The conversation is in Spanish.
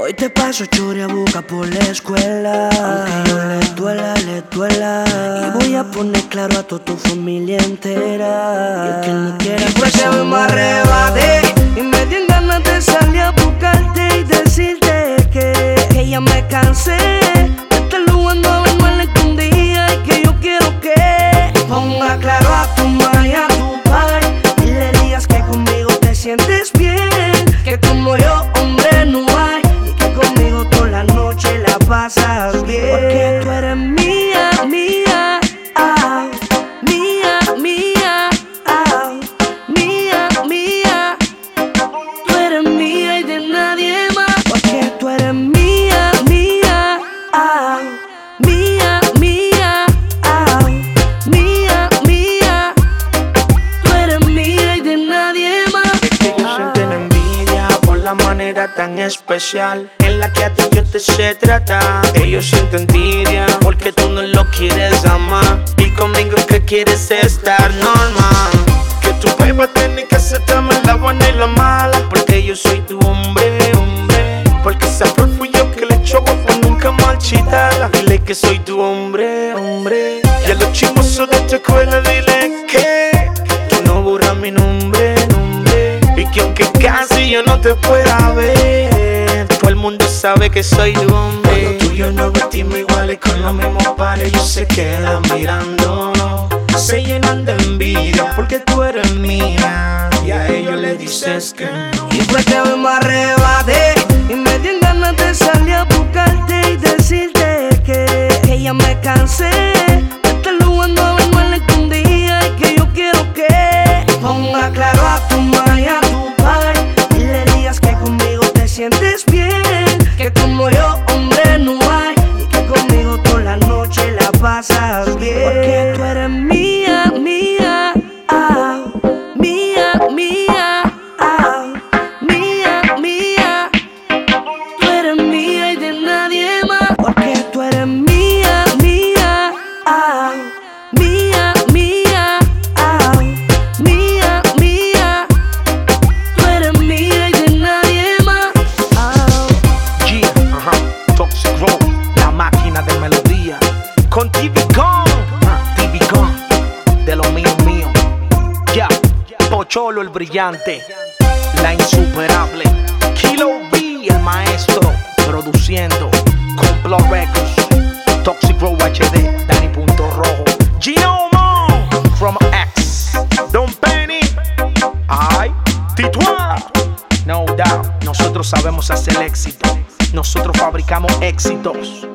Hoy te paso chore a boca por la escuela. Aunque yo le duela, le duela. Y voy a poner claro a toda tu familia entera. Y el que no quiera, y pues se me arrebate. Y me dieron ganas de salir a buscarte y decirte que, que ya me cansé. Manera tan especial en la que a ti yo te sé tratar. Ellos sienten envidia porque tú no lo quieres amar y conmigo que quieres estar normal. Que tu beba tiene que aceptarme la buena y la mala porque yo soy tu hombre, hombre. Porque siempre fui yo que le choco por nunca marchitarla. Dile que soy tu hombre, hombre. Y a los chismosos de tu escuela dile que tú no borras mi nombre, nombre. Y que aunque casi yo no te pueda ver, todo el mundo sabe que soy tu hombre. Cuando tú y yo nos vestimos iguales con los mismos pares, ellos se quedan mirando. Se llenan de envidia porque tú eres mía. Y a ellos le dices que no. Y fue que me arrebaté sientes bien Que como yo, hombre, no hay Y que conmigo toda la noche la pasas bien Porque Con Con, ah, Con, de lo mío mío. Ya, Pocholo el brillante, la insuperable. Kilo B, el maestro, produciendo. Complot Records, Toxic Road HD, Danny Punto Rojo. Gino Mo, from X, Don Penny. Ay, Tituá. No doubt, nosotros sabemos hacer éxito. Nosotros fabricamos éxitos.